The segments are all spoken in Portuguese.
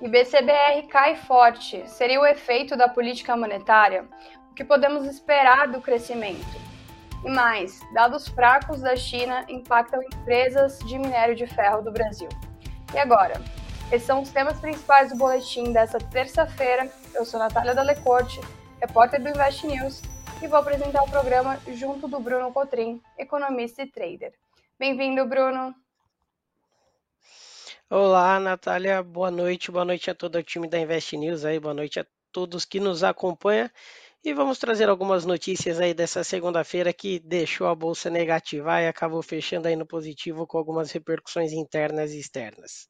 IBCBR cai forte. Seria o efeito da política monetária? O que podemos esperar do crescimento? E mais, dados fracos da China impactam empresas de minério de ferro do Brasil. E agora? Esses são os temas principais do boletim dessa terça-feira. Eu sou Natália Dalecorte, repórter do Invest News, e vou apresentar o programa junto do Bruno Cotrim, economista e trader. Bem-vindo, Bruno! Olá, Natália, boa noite, boa noite a todo o time da Invest News aí, boa noite a todos que nos acompanham. E vamos trazer algumas notícias aí dessa segunda-feira que deixou a bolsa negativa e acabou fechando aí no positivo com algumas repercussões internas e externas.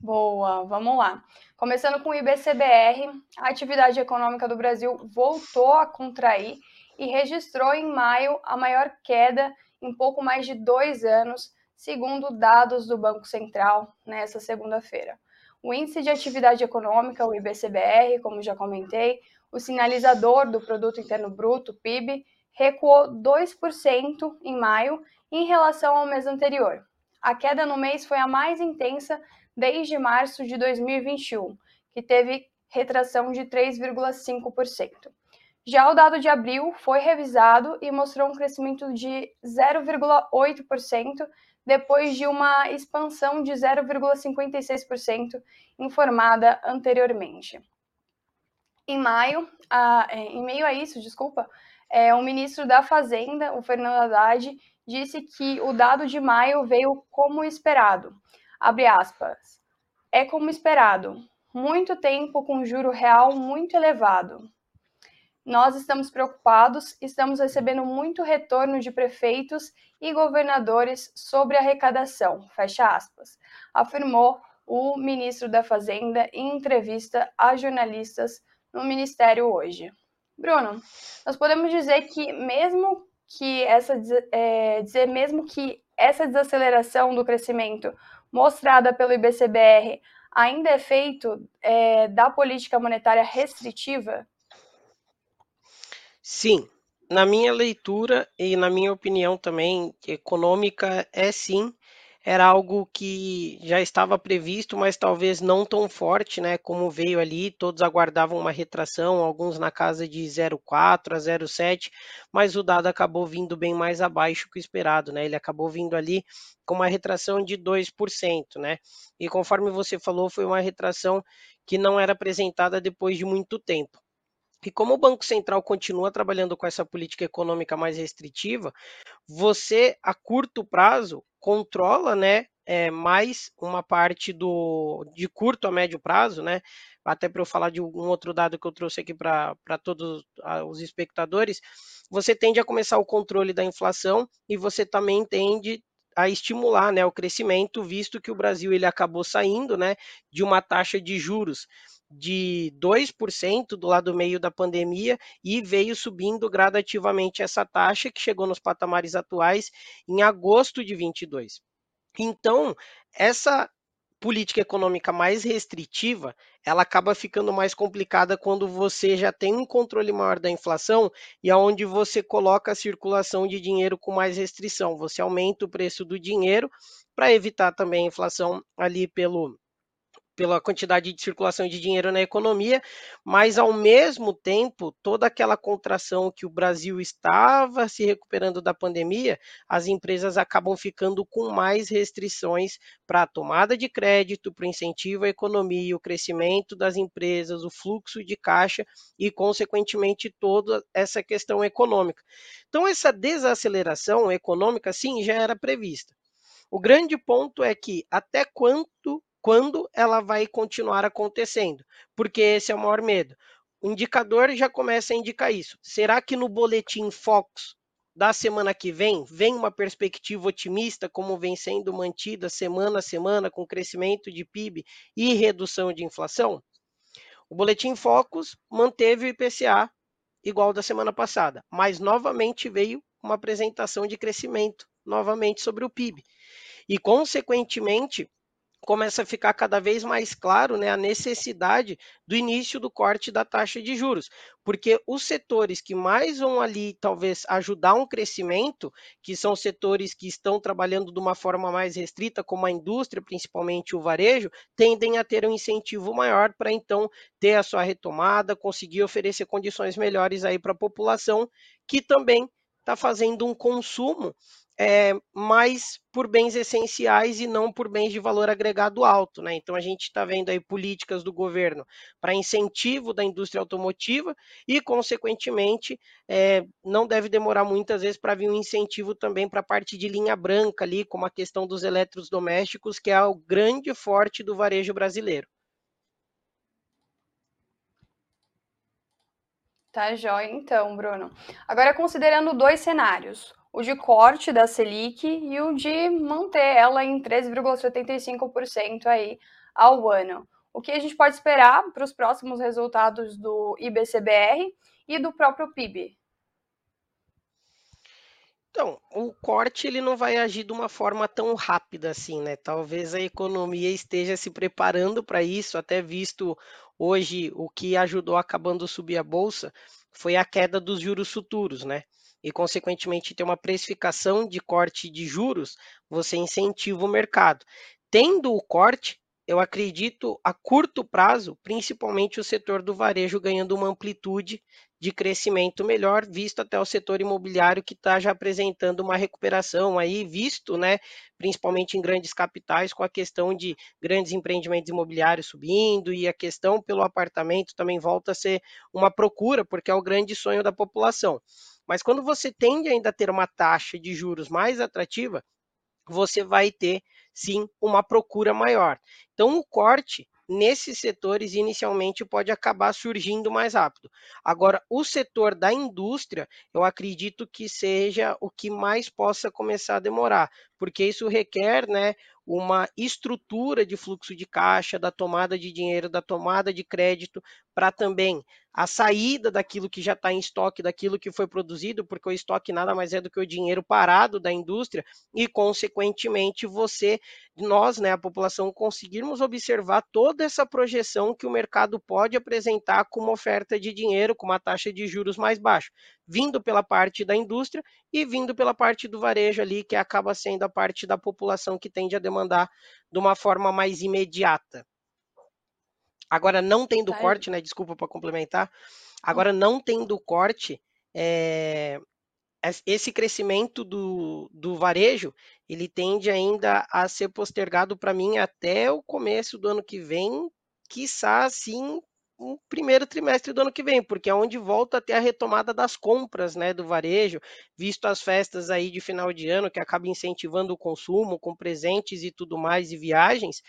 Boa, vamos lá. Começando com o IBCBR, a atividade econômica do Brasil voltou a contrair e registrou em maio a maior queda em pouco mais de dois anos, segundo dados do Banco Central nessa segunda-feira. O Índice de Atividade Econômica, o IBCBR, como já comentei, o sinalizador do Produto Interno Bruto, PIB, recuou 2% em maio em relação ao mês anterior. A queda no mês foi a mais intensa desde março de 2021, que teve retração de 3,5%. Já o dado de abril foi revisado e mostrou um crescimento de 0,8%, depois de uma expansão de 0,56% informada anteriormente. Em maio, a, é, em meio a isso, desculpa, é, o ministro da Fazenda, o Fernando Haddad, disse que o dado de maio veio como esperado. Abre aspas. É como esperado. Muito tempo com juro real muito elevado. Nós estamos preocupados, estamos recebendo muito retorno de prefeitos e governadores sobre arrecadação, fecha aspas, afirmou o ministro da Fazenda em entrevista a jornalistas no Ministério hoje. Bruno, nós podemos dizer que mesmo que essa é, dizer mesmo que essa desaceleração do crescimento mostrada pelo IBCBR ainda é feito é, da política monetária restritiva? Sim, na minha leitura e na minha opinião também econômica é sim era algo que já estava previsto, mas talvez não tão forte, né, como veio ali, todos aguardavam uma retração, alguns na casa de 0,4 a 0,7, mas o dado acabou vindo bem mais abaixo que o esperado, né? Ele acabou vindo ali com uma retração de 2%, né? E conforme você falou, foi uma retração que não era apresentada depois de muito tempo. E como o Banco Central continua trabalhando com essa política econômica mais restritiva, você, a curto prazo, controla né, é, mais uma parte do de curto a médio prazo, né? Até para eu falar de um outro dado que eu trouxe aqui para todos os espectadores, você tende a começar o controle da inflação e você também tende a estimular né, o crescimento, visto que o Brasil ele acabou saindo né, de uma taxa de juros de 2% do lado meio da pandemia e veio subindo gradativamente essa taxa que chegou nos patamares atuais em agosto de 22. Então, essa política econômica mais restritiva, ela acaba ficando mais complicada quando você já tem um controle maior da inflação e aonde você coloca a circulação de dinheiro com mais restrição. Você aumenta o preço do dinheiro para evitar também a inflação ali pelo pela quantidade de circulação de dinheiro na economia, mas ao mesmo tempo, toda aquela contração que o Brasil estava se recuperando da pandemia, as empresas acabam ficando com mais restrições para a tomada de crédito, para o incentivo à economia, o crescimento das empresas, o fluxo de caixa e, consequentemente, toda essa questão econômica. Então, essa desaceleração econômica, sim, já era prevista. O grande ponto é que até quanto quando ela vai continuar acontecendo, porque esse é o maior medo. O indicador já começa a indicar isso. Será que no boletim Fox da semana que vem vem uma perspectiva otimista, como vem sendo mantida semana a semana, com crescimento de PIB e redução de inflação? O boletim Focus manteve o IPCA igual da semana passada, mas novamente veio uma apresentação de crescimento, novamente sobre o PIB. E, consequentemente, começa a ficar cada vez mais claro né, a necessidade do início do corte da taxa de juros, porque os setores que mais vão ali talvez ajudar um crescimento, que são setores que estão trabalhando de uma forma mais restrita, como a indústria, principalmente o varejo, tendem a ter um incentivo maior para então ter a sua retomada, conseguir oferecer condições melhores aí para a população, que também está fazendo um consumo é, mais por bens essenciais e não por bens de valor agregado alto. Né? Então, a gente está vendo aí políticas do governo para incentivo da indústria automotiva e, consequentemente, é, não deve demorar muitas vezes para vir um incentivo também para a parte de linha branca ali, como a questão dos eletrodomésticos, que é o grande forte do varejo brasileiro. Tá jóia, então, Bruno. Agora, considerando dois cenários o de corte da Selic e o de manter ela em 13,75% aí ao ano. O que a gente pode esperar para os próximos resultados do IBCBR e do próprio PIB? Então, o corte ele não vai agir de uma forma tão rápida assim, né? Talvez a economia esteja se preparando para isso, até visto hoje o que ajudou acabando subir a bolsa foi a queda dos juros futuros, né? E, consequentemente, ter uma precificação de corte de juros, você incentiva o mercado. Tendo o corte, eu acredito a curto prazo, principalmente o setor do varejo ganhando uma amplitude de crescimento melhor, visto até o setor imobiliário que está já apresentando uma recuperação aí, visto, né, principalmente em grandes capitais, com a questão de grandes empreendimentos imobiliários subindo e a questão pelo apartamento também volta a ser uma procura, porque é o grande sonho da população. Mas quando você tende ainda a ter uma taxa de juros mais atrativa, você vai ter sim uma procura maior. Então, o corte nesses setores inicialmente pode acabar surgindo mais rápido. Agora, o setor da indústria, eu acredito que seja o que mais possa começar a demorar, porque isso requer, né, uma estrutura de fluxo de caixa, da tomada de dinheiro, da tomada de crédito, para também a saída daquilo que já está em estoque, daquilo que foi produzido, porque o estoque nada mais é do que o dinheiro parado da indústria, e, consequentemente, você, nós, né, a população, conseguirmos observar toda essa projeção que o mercado pode apresentar como oferta de dinheiro, com uma taxa de juros mais baixa, vindo pela parte da indústria e vindo pela parte do varejo ali, que acaba sendo a parte da população que tende a demandar de uma forma mais imediata. Agora, não tendo tá corte, né? Desculpa para complementar. Agora, não tendo corte, é, esse crescimento do, do varejo, ele tende ainda a ser postergado para mim até o começo do ano que vem, quiçá assim o primeiro trimestre do ano que vem, porque é onde volta a ter a retomada das compras, né, do varejo, visto as festas aí de final de ano que acaba incentivando o consumo com presentes e tudo mais e viagens,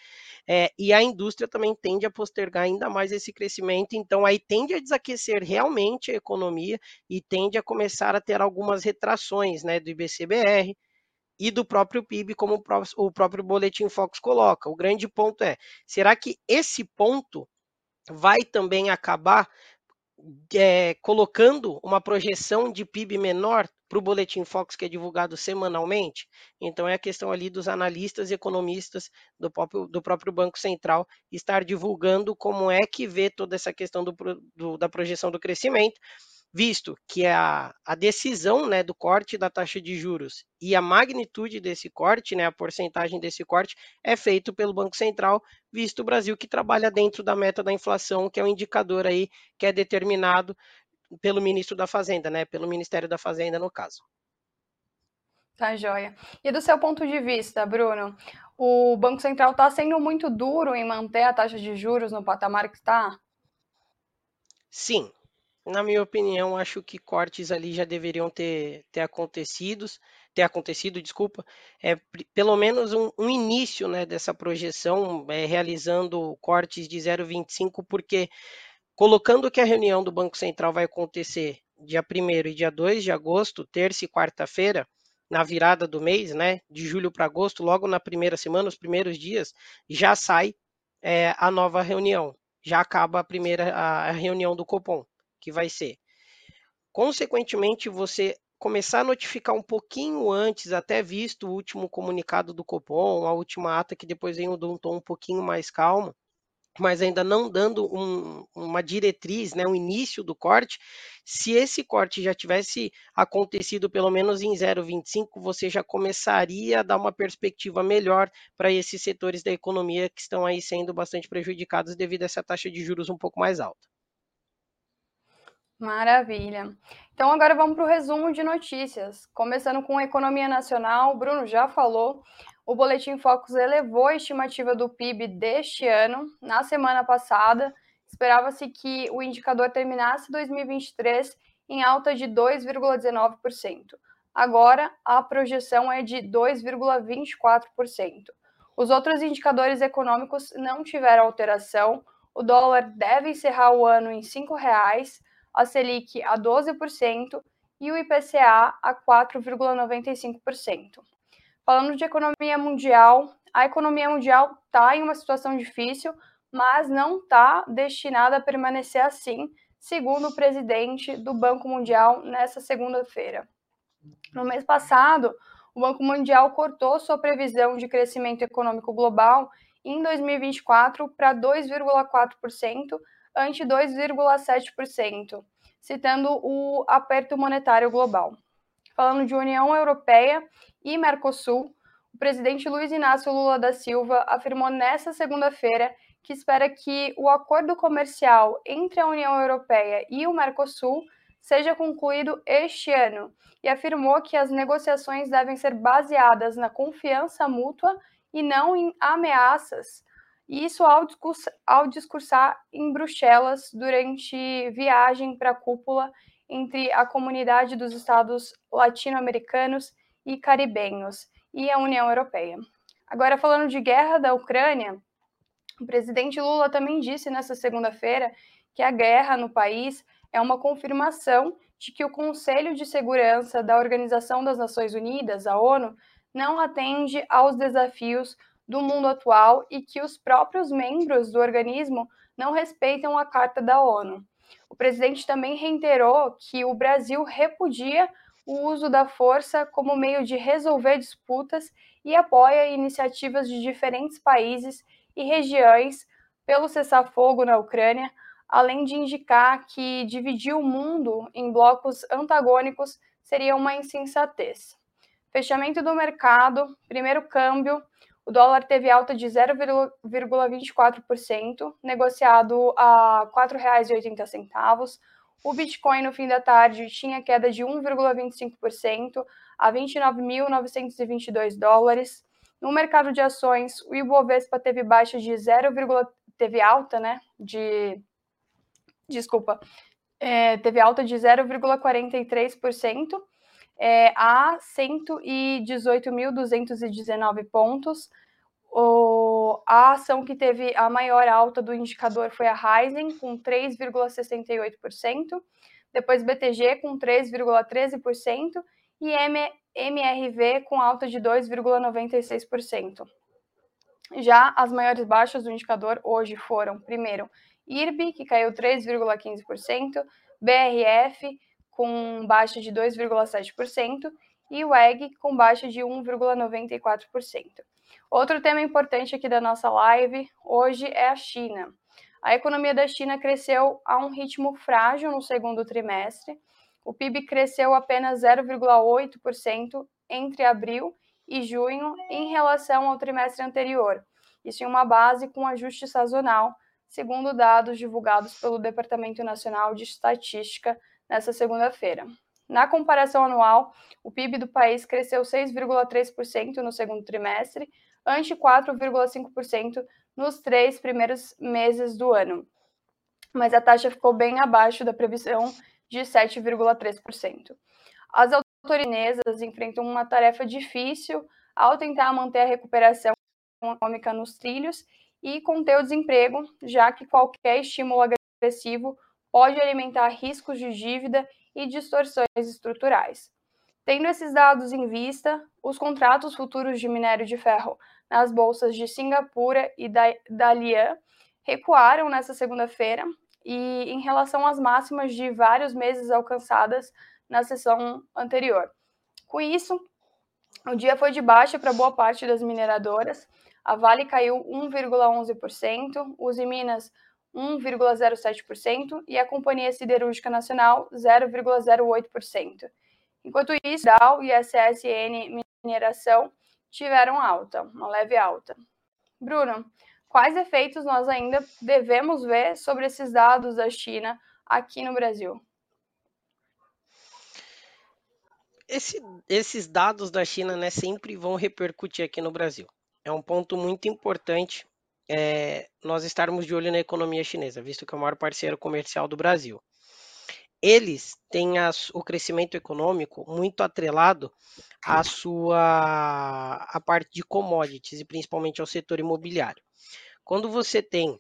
é, e a indústria também tende a postergar ainda mais esse crescimento, então aí tende a desaquecer realmente a economia e tende a começar a ter algumas retrações, né, do IBCBR, e do próprio PIB, como o próprio Boletim Focus coloca. O grande ponto é: será que esse ponto vai também acabar é, colocando uma projeção de PIB menor para o Boletim Fox, que é divulgado semanalmente. Então, é a questão ali dos analistas e economistas do próprio, do próprio Banco Central estar divulgando como é que vê toda essa questão do, do, da projeção do crescimento visto que a, a decisão né, do corte da taxa de juros e a magnitude desse corte, né, a porcentagem desse corte, é feito pelo Banco Central, visto o Brasil que trabalha dentro da meta da inflação, que é um indicador aí que é determinado pelo ministro da Fazenda, né, pelo Ministério da Fazenda, no caso. Tá joia. E do seu ponto de vista, Bruno, o Banco Central está sendo muito duro em manter a taxa de juros no patamar que está? Sim, na minha opinião, acho que cortes ali já deveriam ter, ter acontecido, ter acontecido, desculpa, é, pelo menos um, um início né, dessa projeção, é, realizando cortes de 0,25, porque colocando que a reunião do Banco Central vai acontecer dia 1 e dia 2 de agosto, terça e quarta-feira, na virada do mês, né, de julho para agosto, logo na primeira semana, os primeiros dias, já sai é, a nova reunião, já acaba a primeira a reunião do Copom que vai ser. Consequentemente, você começar a notificar um pouquinho antes, até visto o último comunicado do Copom, a última ata que depois vem um tom um pouquinho mais calmo, mas ainda não dando um, uma diretriz, né, um início do corte, se esse corte já tivesse acontecido pelo menos em 0,25, você já começaria a dar uma perspectiva melhor para esses setores da economia que estão aí sendo bastante prejudicados devido a essa taxa de juros um pouco mais alta. Maravilha. Então agora vamos para o resumo de notícias. Começando com economia nacional, o Bruno já falou. O Boletim Focus elevou a estimativa do PIB deste ano. Na semana passada, esperava-se que o indicador terminasse 2023 em alta de 2,19%. Agora, a projeção é de 2,24%. Os outros indicadores econômicos não tiveram alteração. O dólar deve encerrar o ano em R$ 5,00 a Selic a 12% e o IPCA a 4,95%. Falando de economia mundial, a economia mundial está em uma situação difícil, mas não está destinada a permanecer assim, segundo o presidente do Banco Mundial nessa segunda-feira. No mês passado, o Banco Mundial cortou sua previsão de crescimento econômico global em 2024 para 2,4%, ante 2,7%, citando o aperto monetário global. Falando de União Europeia e Mercosul, o presidente Luiz Inácio Lula da Silva afirmou nesta segunda-feira que espera que o acordo comercial entre a União Europeia e o Mercosul seja concluído este ano e afirmou que as negociações devem ser baseadas na confiança mútua e não em ameaças isso ao, discursar, ao discursar em Bruxelas durante viagem para a cúpula entre a comunidade dos estados latino-americanos e caribenhos e a União Europeia. Agora, falando de guerra da Ucrânia, o presidente Lula também disse nesta segunda-feira que a guerra no país é uma confirmação de que o Conselho de Segurança da Organização das Nações Unidas, a ONU, não atende aos desafios do mundo atual e que os próprios membros do organismo não respeitam a Carta da ONU. O presidente também reiterou que o Brasil repudia o uso da força como meio de resolver disputas e apoia iniciativas de diferentes países e regiões pelo cessar-fogo na Ucrânia, além de indicar que dividir o mundo em blocos antagônicos seria uma insensatez. Fechamento do mercado, primeiro câmbio, o dólar teve alta de 0,24%, negociado a R$ 4,80. O Bitcoin no fim da tarde tinha queda de 1,25% a 29.922 dólares. No mercado de ações, o Ibovespa teve baixa de 0, teve alta, né, de desculpa, é, teve alta de 0,43% é, a 118.219 pontos. O, a ação que teve a maior alta do indicador foi a Ryzen, com 3,68%, depois BTG com 3,13% e M, MRV com alta de 2,96%. Já as maiores baixas do indicador hoje foram, primeiro, IRB, que caiu 3,15%, BRF, com baixa de 2,7%, e o EG com baixa de 1,94%. Outro tema importante aqui da nossa live hoje é a China. A economia da China cresceu a um ritmo frágil no segundo trimestre. O PIB cresceu apenas 0,8% entre abril e junho em relação ao trimestre anterior. Isso em uma base com ajuste sazonal, segundo dados divulgados pelo Departamento Nacional de Estatística nessa segunda-feira. Na comparação anual, o PIB do país cresceu 6,3% no segundo trimestre, ante 4,5% nos três primeiros meses do ano. Mas a taxa ficou bem abaixo da previsão de 7,3%. As autoridades enfrentam uma tarefa difícil ao tentar manter a recuperação econômica nos trilhos e conter o desemprego, já que qualquer estímulo agressivo pode alimentar riscos de dívida e distorções estruturais. Tendo esses dados em vista, os contratos futuros de minério de ferro nas bolsas de Singapura e da Dalian recuaram nesta segunda-feira e em relação às máximas de vários meses alcançadas na sessão anterior. Com isso, o dia foi de baixa para boa parte das mineradoras. A Vale caiu 1,11%, Uzi Minas 1,07% e a Companhia Siderúrgica Nacional 0,08%. Enquanto isso, Dow e a CSN Mineração tiveram alta, uma leve alta. Bruno, quais efeitos nós ainda devemos ver sobre esses dados da China aqui no Brasil? Esse, esses dados da China né, sempre vão repercutir aqui no Brasil. É um ponto muito importante é, nós estarmos de olho na economia chinesa, visto que é o maior parceiro comercial do Brasil. Eles têm as, o crescimento econômico muito atrelado à sua a parte de commodities e principalmente ao setor imobiliário. Quando você tem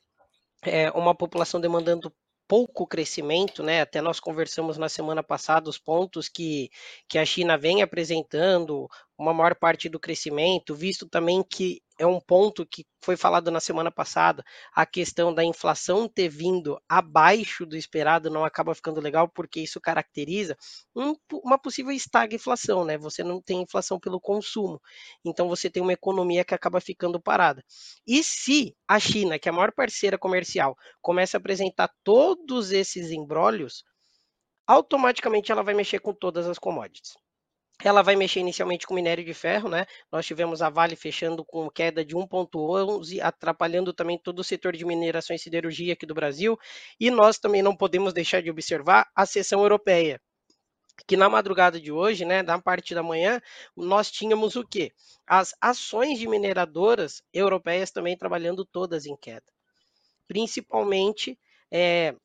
é, uma população demandando pouco crescimento, né? Até nós conversamos na semana passada os pontos que, que a China vem apresentando, uma maior parte do crescimento, visto também que é um ponto que foi falado na semana passada, a questão da inflação ter vindo abaixo do esperado não acaba ficando legal, porque isso caracteriza um, uma possível estagflação, né? Você não tem inflação pelo consumo, então você tem uma economia que acaba ficando parada. E se a China, que é a maior parceira comercial, começa a apresentar todos esses embrólios, automaticamente ela vai mexer com todas as commodities. Ela vai mexer inicialmente com minério de ferro, né? Nós tivemos a Vale fechando com queda de 1,11, atrapalhando também todo o setor de mineração e siderurgia aqui do Brasil. E nós também não podemos deixar de observar a seção europeia, que na madrugada de hoje, né, na parte da manhã, nós tínhamos o quê? As ações de mineradoras europeias também trabalhando todas em queda. Principalmente é,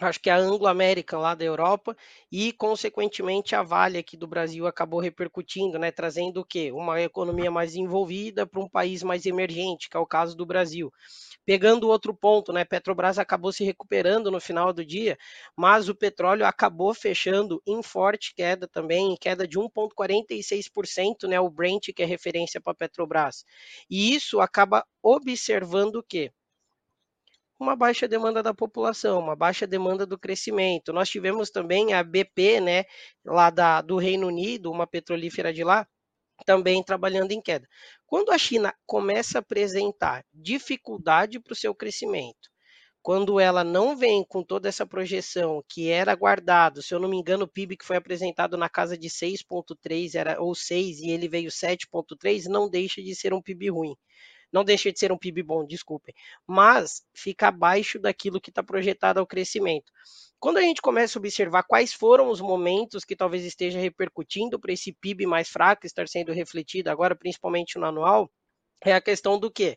acho que a Anglo American lá da Europa e consequentemente a Vale aqui do Brasil acabou repercutindo, né, trazendo o quê? Uma economia mais envolvida para um país mais emergente, que é o caso do Brasil. Pegando outro ponto, né, Petrobras acabou se recuperando no final do dia, mas o petróleo acabou fechando em forte queda também, queda de 1.46%, né, o Brent que é referência para Petrobras. E isso acaba observando o quê? Uma baixa demanda da população, uma baixa demanda do crescimento. Nós tivemos também a BP, né, lá da, do Reino Unido, uma petrolífera de lá, também trabalhando em queda. Quando a China começa a apresentar dificuldade para o seu crescimento, quando ela não vem com toda essa projeção que era guardado, se eu não me engano, o PIB que foi apresentado na casa de 6,3 era ou 6 e ele veio 7,3, não deixa de ser um PIB ruim não deixa de ser um PIB bom, desculpem, mas fica abaixo daquilo que está projetado ao crescimento. Quando a gente começa a observar quais foram os momentos que talvez esteja repercutindo para esse PIB mais fraco estar sendo refletido agora, principalmente no anual, é a questão do que?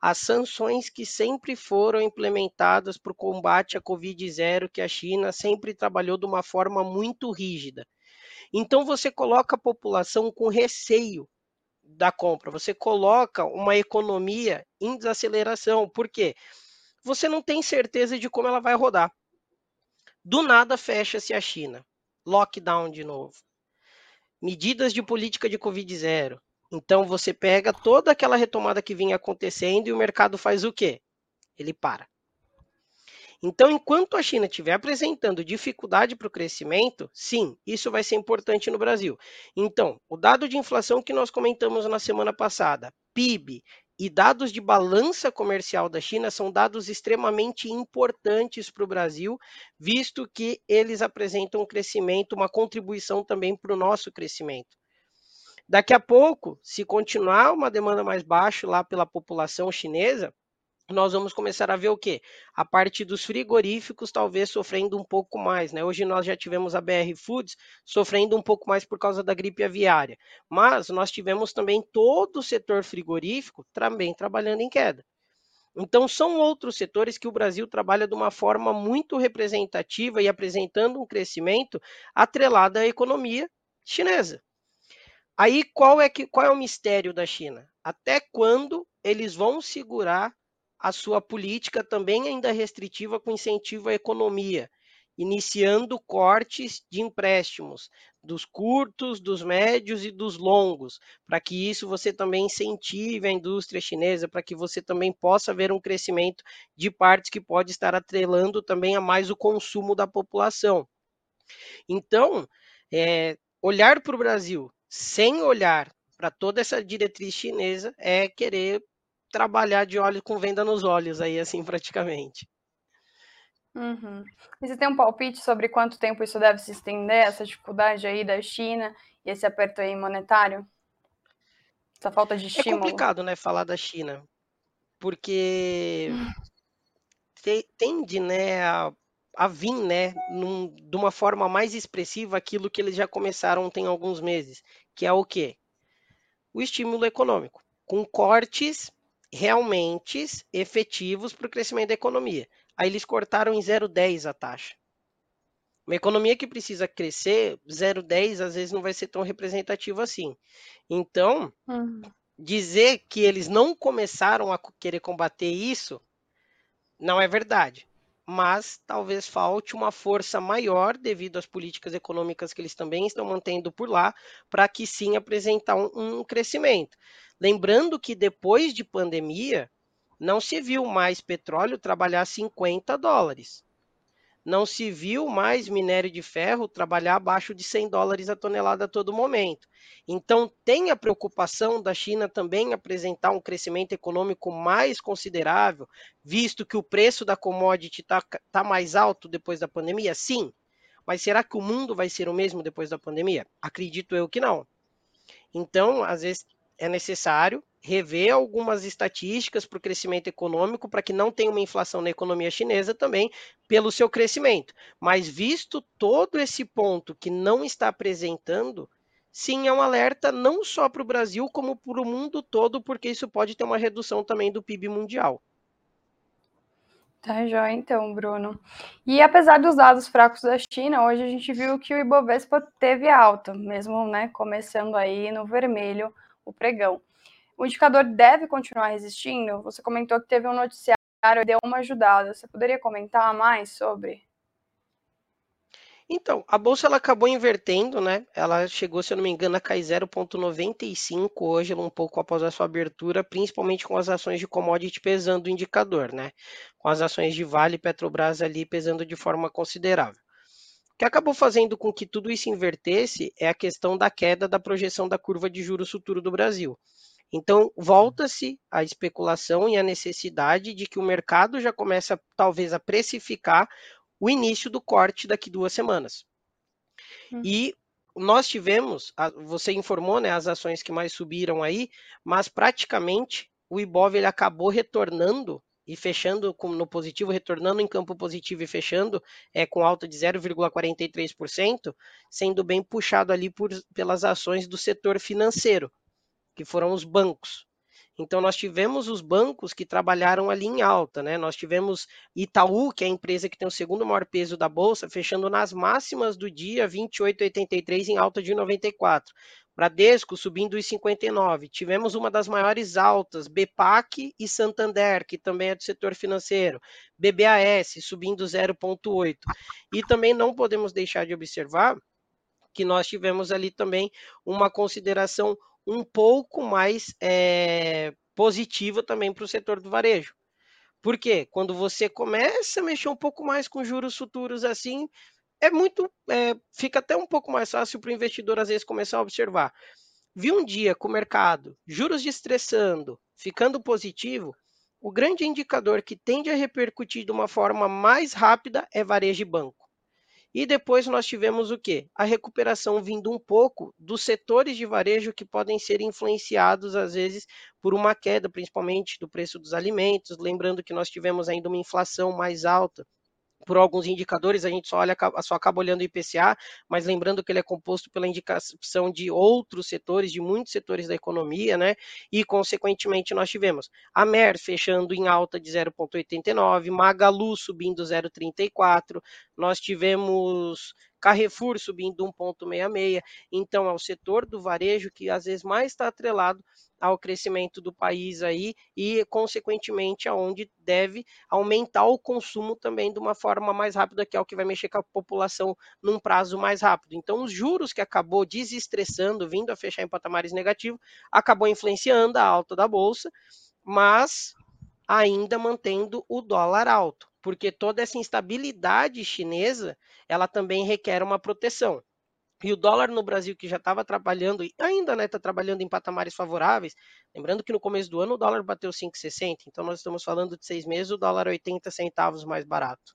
As sanções que sempre foram implementadas para o combate à Covid-0, que a China sempre trabalhou de uma forma muito rígida. Então você coloca a população com receio da compra, você coloca uma economia em desaceleração. Por quê? Você não tem certeza de como ela vai rodar. Do nada fecha-se a China. Lockdown de novo. Medidas de política de Covid zero. Então você pega toda aquela retomada que vinha acontecendo e o mercado faz o quê? Ele para. Então, enquanto a China estiver apresentando dificuldade para o crescimento, sim, isso vai ser importante no Brasil. Então, o dado de inflação que nós comentamos na semana passada, PIB e dados de balança comercial da China são dados extremamente importantes para o Brasil, visto que eles apresentam um crescimento, uma contribuição também para o nosso crescimento. Daqui a pouco, se continuar uma demanda mais baixa lá pela população chinesa, nós vamos começar a ver o quê? A parte dos frigoríficos talvez sofrendo um pouco mais, né? Hoje nós já tivemos a BR Foods sofrendo um pouco mais por causa da gripe aviária, mas nós tivemos também todo o setor frigorífico também trabalhando em queda. Então são outros setores que o Brasil trabalha de uma forma muito representativa e apresentando um crescimento atrelado à economia chinesa. Aí qual é que qual é o mistério da China? Até quando eles vão segurar a sua política também ainda restritiva com incentivo à economia, iniciando cortes de empréstimos, dos curtos, dos médios e dos longos, para que isso você também incentive a indústria chinesa, para que você também possa ver um crescimento de partes que pode estar atrelando também a mais o consumo da população. Então, é, olhar para o Brasil sem olhar para toda essa diretriz chinesa é querer trabalhar de olho com venda nos olhos aí, assim, praticamente. Uhum. E você tem um palpite sobre quanto tempo isso deve se estender, essa dificuldade aí da China e esse aperto aí monetário? Essa falta de é estímulo? É complicado, né, falar da China, porque tende, né, a, a vir, né, num, de uma forma mais expressiva aquilo que eles já começaram tem alguns meses, que é o quê? O estímulo econômico, com cortes realmente efetivos para o crescimento da economia. Aí eles cortaram em 0,10 a taxa. Uma economia que precisa crescer, 0,10 às vezes não vai ser tão representativo assim. Então, uhum. dizer que eles não começaram a querer combater isso não é verdade. Mas talvez falte uma força maior devido às políticas econômicas que eles também estão mantendo por lá, para que sim apresentar um, um crescimento. Lembrando que depois de pandemia, não se viu mais petróleo trabalhar 50 dólares. Não se viu mais minério de ferro trabalhar abaixo de 100 dólares a tonelada a todo momento. Então, tem a preocupação da China também apresentar um crescimento econômico mais considerável, visto que o preço da commodity está tá mais alto depois da pandemia? Sim. Mas será que o mundo vai ser o mesmo depois da pandemia? Acredito eu que não. Então, às vezes, é necessário rever algumas estatísticas para o crescimento econômico para que não tenha uma inflação na economia chinesa também pelo seu crescimento. Mas visto todo esse ponto que não está apresentando, sim, é um alerta não só para o Brasil, como para o mundo todo, porque isso pode ter uma redução também do PIB mundial. Tá joia, então, Bruno. E apesar dos dados fracos da China, hoje a gente viu que o Ibovespa teve alta, mesmo né, começando aí no vermelho o pregão. O indicador deve continuar resistindo? Você comentou que teve um noticiário e deu uma ajudada. Você poderia comentar mais sobre? Então, a bolsa ela acabou invertendo, né? Ela chegou, se eu não me engano, a cair 0,95 hoje, um pouco após a sua abertura, principalmente com as ações de commodity pesando o indicador, né? Com as ações de Vale e Petrobras ali pesando de forma considerável. O que acabou fazendo com que tudo isso invertesse é a questão da queda da projeção da curva de juros futuro do Brasil. Então, volta-se a especulação e a necessidade de que o mercado já comece, talvez, a precificar o início do corte daqui duas semanas. Hum. E nós tivemos, você informou, né, as ações que mais subiram aí, mas praticamente o Ibov ele acabou retornando e fechando no positivo, retornando em campo positivo e fechando é, com alta de 0,43%, sendo bem puxado ali por, pelas ações do setor financeiro que foram os bancos. Então, nós tivemos os bancos que trabalharam ali em alta, né? Nós tivemos Itaú, que é a empresa que tem o segundo maior peso da bolsa, fechando nas máximas do dia 28,83 em alta de 94. Bradesco subindo em 59. Tivemos uma das maiores altas, BPAC e Santander, que também é do setor financeiro. BBAS subindo 0,8. E também não podemos deixar de observar que nós tivemos ali também uma consideração um pouco mais é, positiva também para o setor do varejo. Por quê? Quando você começa a mexer um pouco mais com juros futuros assim, é muito. É, fica até um pouco mais fácil para o investidor, às vezes, começar a observar. Vi um dia com o mercado, juros estressando, ficando positivo, o grande indicador que tende a repercutir de uma forma mais rápida é varejo e banco. E depois nós tivemos o quê? A recuperação vindo um pouco dos setores de varejo que podem ser influenciados, às vezes, por uma queda, principalmente do preço dos alimentos. Lembrando que nós tivemos ainda uma inflação mais alta por alguns indicadores, a gente só olha, só acaba olhando o IPCA, mas lembrando que ele é composto pela indicação de outros setores, de muitos setores da economia, né? E consequentemente nós tivemos a Mer fechando em alta de 0,89, Magalu subindo 0,34, nós tivemos Carrefour subindo 1,66. Então, é o setor do varejo que às vezes mais está atrelado ao crescimento do país aí e, consequentemente, aonde deve aumentar o consumo também de uma forma mais rápida, que é o que vai mexer com a população num prazo mais rápido. Então, os juros que acabou desestressando, vindo a fechar em patamares negativos, acabou influenciando a alta da bolsa, mas ainda mantendo o dólar alto, porque toda essa instabilidade chinesa, ela também requer uma proteção. E o dólar no Brasil, que já estava trabalhando, e ainda está né, tá trabalhando em patamares favoráveis, lembrando que no começo do ano o dólar bateu 5,60, então nós estamos falando de seis meses, o dólar 80 centavos mais barato.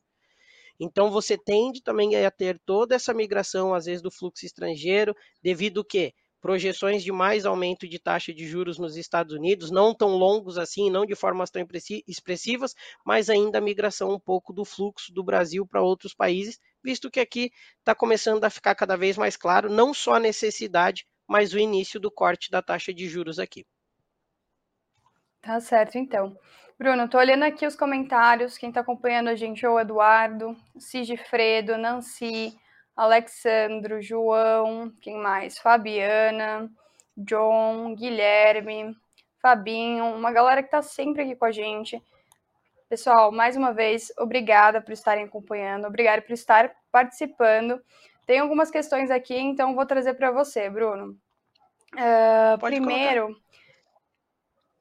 Então você tende também a ter toda essa migração, às vezes, do fluxo estrangeiro, devido que? Projeções de mais aumento de taxa de juros nos Estados Unidos, não tão longos assim, não de formas tão expressivas, mas ainda a migração um pouco do fluxo do Brasil para outros países, visto que aqui está começando a ficar cada vez mais claro não só a necessidade, mas o início do corte da taxa de juros aqui. Tá certo, então. Bruno, tô olhando aqui os comentários. Quem está acompanhando a gente é o Eduardo, Sigifredo, Nancy, Alexandro, João, quem mais? Fabiana, John, Guilherme, Fabinho, uma galera que está sempre aqui com a gente. Pessoal, mais uma vez, obrigada por estarem acompanhando, obrigada por estar participando. Tem algumas questões aqui, então vou trazer para você, Bruno. Uh, primeiro, colocar.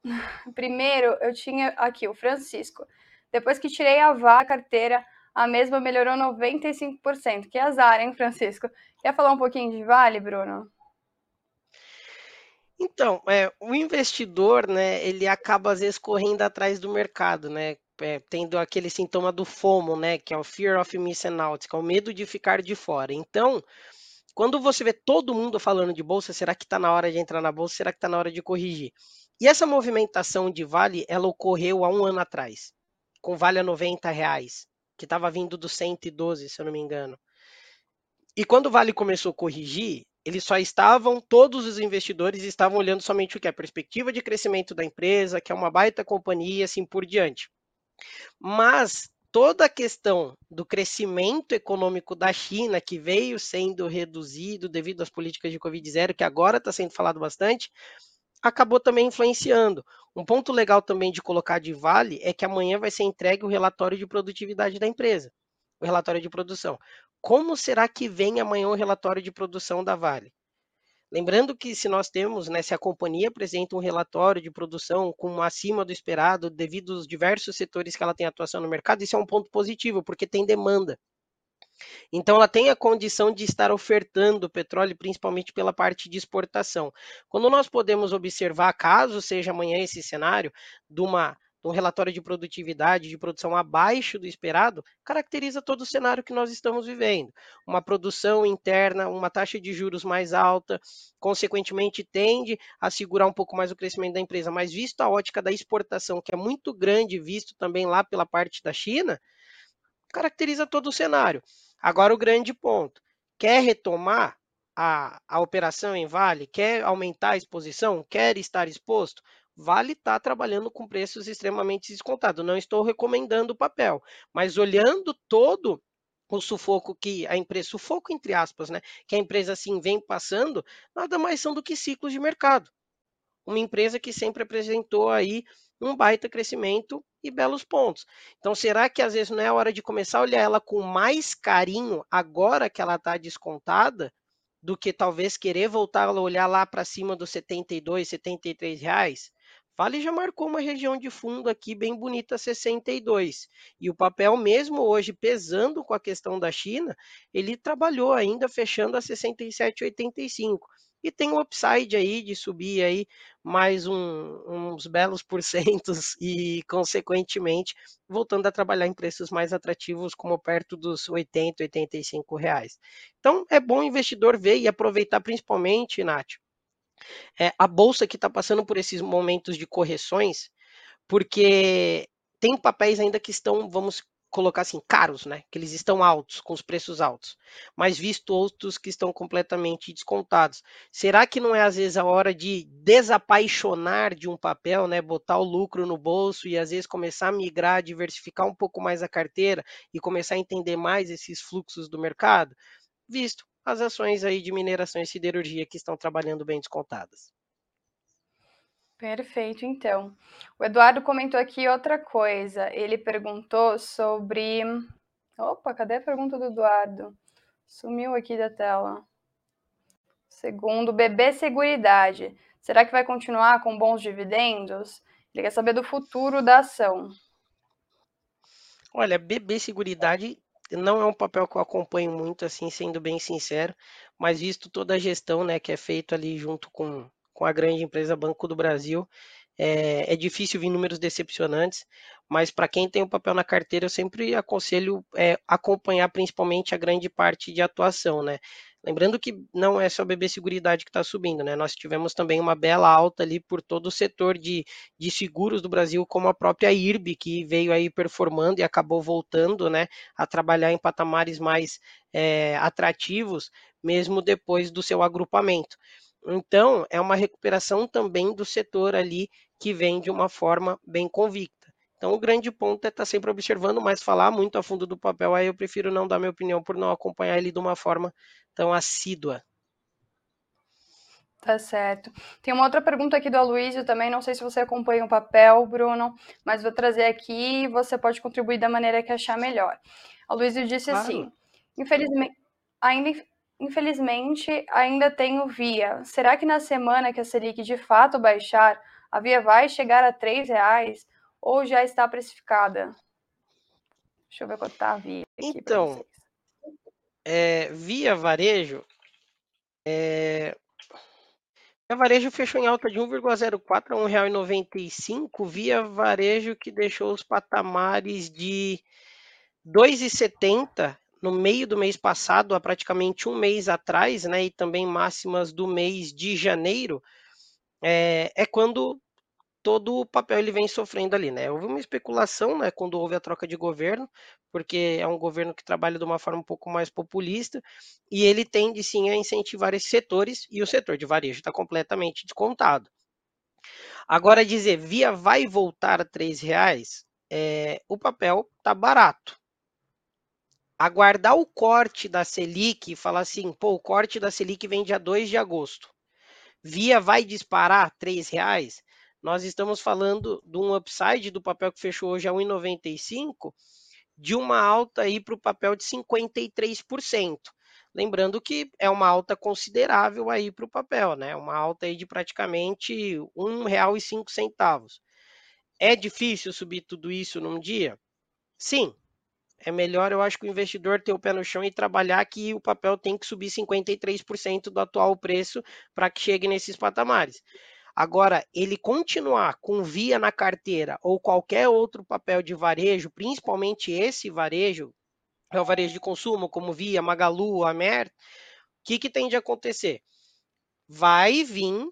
Primeiro, eu tinha aqui o Francisco. Depois que tirei a vaga carteira, a mesma melhorou 95%. Que azar, hein, Francisco? Quer falar um pouquinho de Vale, Bruno? Então, é, o investidor, né, ele acaba às vezes correndo atrás do mercado, né, é, tendo aquele sintoma do FOMO, né, que é o Fear of Missing Out, que é o medo de ficar de fora. Então, quando você vê todo mundo falando de bolsa, será que está na hora de entrar na bolsa? Será que está na hora de corrigir? E essa movimentação de Vale, ela ocorreu há um ano atrás, com Vale a 90 reais, que estava vindo do 112, se eu não me engano. E quando o Vale começou a corrigir, eles só estavam, todos os investidores estavam olhando somente o que? A perspectiva de crescimento da empresa, que é uma baita companhia, assim por diante. Mas toda a questão do crescimento econômico da China, que veio sendo reduzido devido às políticas de Covid-0, que agora está sendo falado bastante, acabou também influenciando. Um ponto legal também de colocar de vale é que amanhã vai ser entregue o relatório de produtividade da empresa, o relatório de produção. Como será que vem amanhã o relatório de produção da Vale? Lembrando que se nós temos, né, se a companhia apresenta um relatório de produção com acima do esperado, devido aos diversos setores que ela tem atuação no mercado, isso é um ponto positivo, porque tem demanda. Então, ela tem a condição de estar ofertando petróleo, principalmente pela parte de exportação. Quando nós podemos observar, caso seja amanhã esse cenário, de uma um relatório de produtividade, de produção abaixo do esperado, caracteriza todo o cenário que nós estamos vivendo. Uma produção interna, uma taxa de juros mais alta, consequentemente tende a segurar um pouco mais o crescimento da empresa. Mas visto a ótica da exportação, que é muito grande, visto também lá pela parte da China, caracteriza todo o cenário. Agora, o grande ponto: quer retomar a, a operação em Vale? Quer aumentar a exposição? Quer estar exposto? Vale está trabalhando com preços extremamente descontados. Não estou recomendando o papel, mas olhando todo o sufoco que a empresa, sufoco entre aspas, né, que a empresa assim vem passando, nada mais são do que ciclos de mercado. Uma empresa que sempre apresentou aí um baita crescimento e belos pontos. Então, será que às vezes não é hora de começar a olhar ela com mais carinho agora que ela está descontada, do que talvez querer voltar a olhar lá para cima dos 72, 73 reais? Vale já marcou uma região de fundo aqui bem bonita, 62. E o papel, mesmo hoje pesando com a questão da China, ele trabalhou ainda fechando a 67,85 e tem um upside aí de subir aí mais um, uns belos porcentos e, consequentemente, voltando a trabalhar em preços mais atrativos, como perto dos 80, 85 reais. Então, é bom o investidor ver e aproveitar principalmente, Nath, é, a bolsa que está passando por esses momentos de correções, porque tem papéis ainda que estão, vamos colocar assim, caros, né? Que eles estão altos, com os preços altos, mas visto outros que estão completamente descontados. Será que não é às vezes a hora de desapaixonar de um papel, né? Botar o lucro no bolso e às vezes começar a migrar, diversificar um pouco mais a carteira e começar a entender mais esses fluxos do mercado? Visto as ações aí de mineração e siderurgia que estão trabalhando bem descontadas. Perfeito, então. O Eduardo comentou aqui outra coisa. Ele perguntou sobre. Opa, cadê a pergunta do Eduardo? Sumiu aqui da tela. Segundo, BB Seguridade. Será que vai continuar com bons dividendos? Ele quer saber do futuro da ação. Olha, BB Seguridade não é um papel que eu acompanho muito, assim, sendo bem sincero, mas visto toda a gestão né, que é feita ali junto com, com a grande empresa Banco do Brasil, é, é difícil vir números decepcionantes, mas para quem tem o papel na carteira, eu sempre aconselho é, acompanhar principalmente a grande parte de atuação, né? Lembrando que não é só BB Seguridade que está subindo, né? Nós tivemos também uma bela alta ali por todo o setor de, de seguros do Brasil, como a própria IRB, que veio aí performando e acabou voltando, né, a trabalhar em patamares mais é, atrativos, mesmo depois do seu agrupamento. Então, é uma recuperação também do setor ali que vem de uma forma bem convicta. Então, o grande ponto é estar tá sempre observando, mas falar muito a fundo do papel, aí eu prefiro não dar minha opinião por não acompanhar ele de uma forma tão assídua. Tá certo. Tem uma outra pergunta aqui do Aloysio também, não sei se você acompanha o papel, Bruno, mas vou trazer aqui e você pode contribuir da maneira que achar melhor. A Aloysio disse claro. assim, infelizmente, ainda Infelizmente, ainda tenho Via. Será que na semana que a Selic de fato baixar, a Via vai chegar a R$ reais ou já está precificada? Deixa eu ver quanto está a Via. então, é, Via Varejo, é, Via Varejo fechou em alta de 1,04 a R$ 1,95. Via Varejo que deixou os patamares de 2,70 no meio do mês passado, há praticamente um mês atrás, né, e também máximas do mês de janeiro, é, é quando todo o papel ele vem sofrendo ali, né? Houve uma especulação, né, quando houve a troca de governo, porque é um governo que trabalha de uma forma um pouco mais populista, e ele tende sim a incentivar esses setores, e o setor de varejo está completamente descontado. Agora dizer via vai voltar a três reais, é, o papel tá barato, aguardar o corte da Selic e falar assim, pô, o corte da Selic vem dia 2 de agosto. Via vai disparar R$ reais. Nós estamos falando de um upside do papel que fechou hoje a 1,95, de uma alta aí para o papel de 53%. Lembrando que é uma alta considerável aí para o papel, né? Uma alta aí de praticamente R$ 1,05. É difícil subir tudo isso num dia? Sim, é melhor, eu acho, que o investidor ter o pé no chão e trabalhar que o papel tem que subir 53% do atual preço para que chegue nesses patamares. Agora, ele continuar com via na carteira ou qualquer outro papel de varejo, principalmente esse varejo, é o varejo de consumo, como Via, Magalu, Amer, o que, que tem de acontecer? Vai vir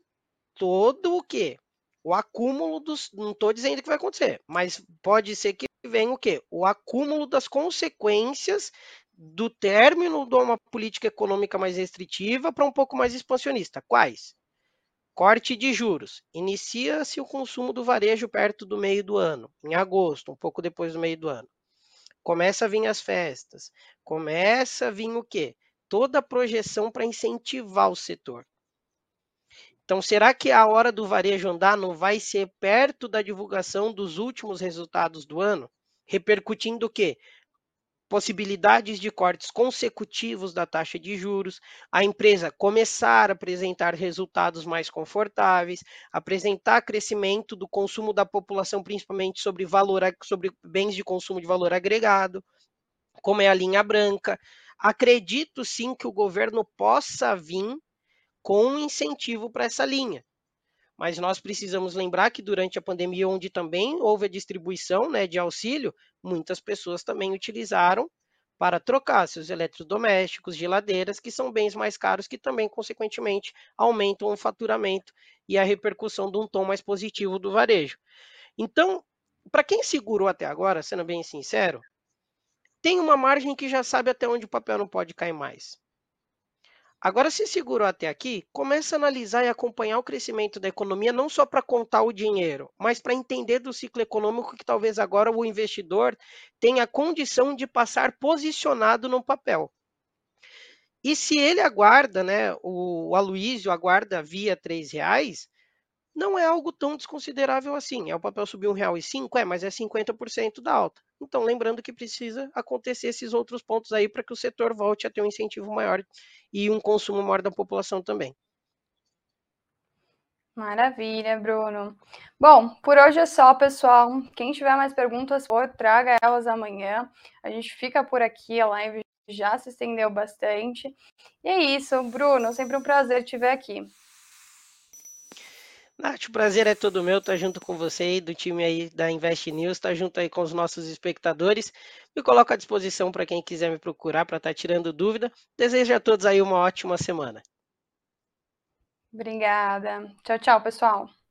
todo o quê? O acúmulo dos. Não estou dizendo que vai acontecer, mas pode ser que vem o quê? O acúmulo das consequências do término de uma política econômica mais restritiva para um pouco mais expansionista. Quais? Corte de juros. Inicia-se o consumo do varejo perto do meio do ano, em agosto, um pouco depois do meio do ano. Começa a vir as festas. Começa a vir o quê? Toda a projeção para incentivar o setor. Então, será que a hora do varejo andar não vai ser perto da divulgação dos últimos resultados do ano? Repercutindo o quê? Possibilidades de cortes consecutivos da taxa de juros, a empresa começar a apresentar resultados mais confortáveis, apresentar crescimento do consumo da população, principalmente sobre, valor, sobre bens de consumo de valor agregado, como é a linha branca. Acredito sim que o governo possa vir com incentivo para essa linha. Mas nós precisamos lembrar que durante a pandemia, onde também houve a distribuição né, de auxílio, muitas pessoas também utilizaram para trocar seus eletrodomésticos, geladeiras, que são bens mais caros, que também, consequentemente, aumentam o faturamento e a repercussão de um tom mais positivo do varejo. Então, para quem segurou até agora, sendo bem sincero, tem uma margem que já sabe até onde o papel não pode cair mais. Agora, se segurou até aqui, comece a analisar e acompanhar o crescimento da economia, não só para contar o dinheiro, mas para entender do ciclo econômico que talvez agora o investidor tenha condição de passar posicionado no papel. E se ele aguarda, né, o Aloísio aguarda via R$ reais, não é algo tão desconsiderável assim. É o papel subir um real e cinco, é, mas é 50% da alta. Então, lembrando que precisa acontecer esses outros pontos aí para que o setor volte a ter um incentivo maior e um consumo maior da população também. Maravilha, Bruno. Bom, por hoje é só, pessoal. Quem tiver mais perguntas, por traga elas amanhã. A gente fica por aqui, a live já se estendeu bastante. E é isso, Bruno, sempre um prazer te ver aqui. Nath, o prazer é todo meu estar junto com você aí do time aí da Invest News, estar junto aí com os nossos espectadores. Me coloco à disposição para quem quiser me procurar para estar tirando dúvida. Desejo a todos aí uma ótima semana. Obrigada. Tchau, tchau, pessoal.